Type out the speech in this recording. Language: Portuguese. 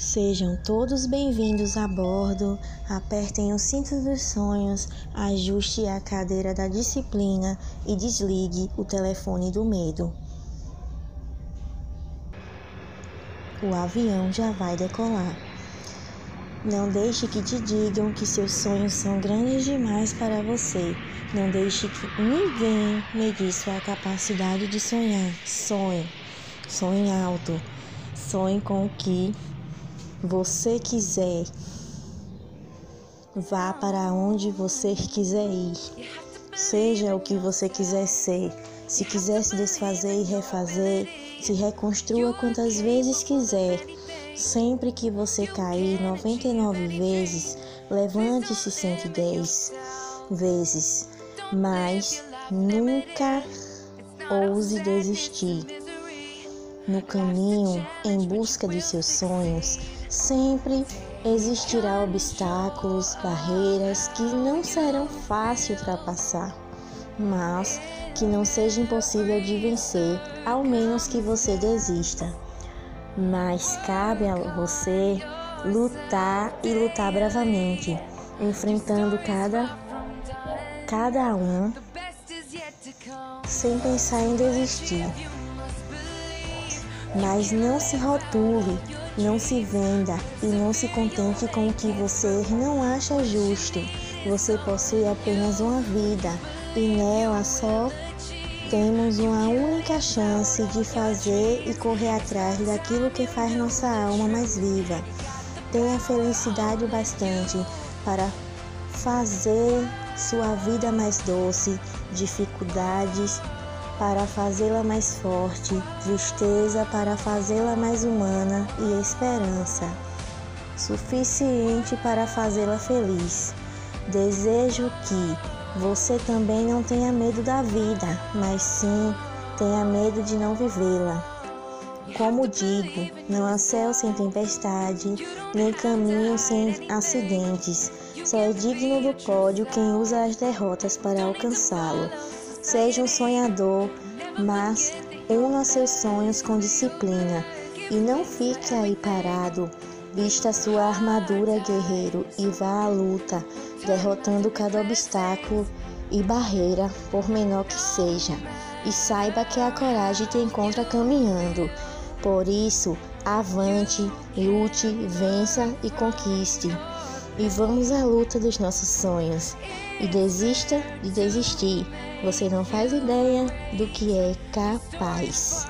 Sejam todos bem-vindos a bordo. Apertem o cinto dos sonhos, ajuste a cadeira da disciplina e desligue o telefone do medo. O avião já vai decolar. Não deixe que te digam que seus sonhos são grandes demais para você. Não deixe que ninguém medir sua capacidade de sonhar. Sonhe. Sonhe alto. Sonhe com o que você quiser, vá para onde você quiser ir. Seja o que você quiser ser. Se quiser se desfazer e refazer, se reconstrua quantas vezes quiser. Sempre que você cair 99 vezes, levante-se 110 vezes. Mas nunca ouse desistir. No caminho em busca de seus sonhos, Sempre existirá obstáculos, barreiras que não serão fáceis ultrapassar, mas que não seja impossível de vencer, ao menos que você desista. Mas cabe a você lutar e lutar bravamente, enfrentando cada cada um sem pensar em desistir. Mas não se rotule não se venda e não se contente com o que você não acha justo. Você possui apenas uma vida e nela só temos uma única chance de fazer e correr atrás daquilo que faz nossa alma mais viva. Tenha felicidade bastante para fazer sua vida mais doce, dificuldades para fazê-la mais forte, tristeza para fazê-la mais humana e esperança, suficiente para fazê-la feliz. Desejo que você também não tenha medo da vida, mas sim tenha medo de não vivê-la. Como digo, não há céu sem tempestade, nem caminho sem acidentes. Só é digno do pódio quem usa as derrotas para alcançá-lo. Seja um sonhador, mas una seus sonhos com disciplina e não fique aí parado. Vista sua armadura, guerreiro, e vá à luta, derrotando cada obstáculo e barreira, por menor que seja. E saiba que a coragem te encontra caminhando. Por isso, avante, lute, vença e conquiste e vamos à luta dos nossos sonhos. E desista de desistir. Você não faz ideia do que é capaz.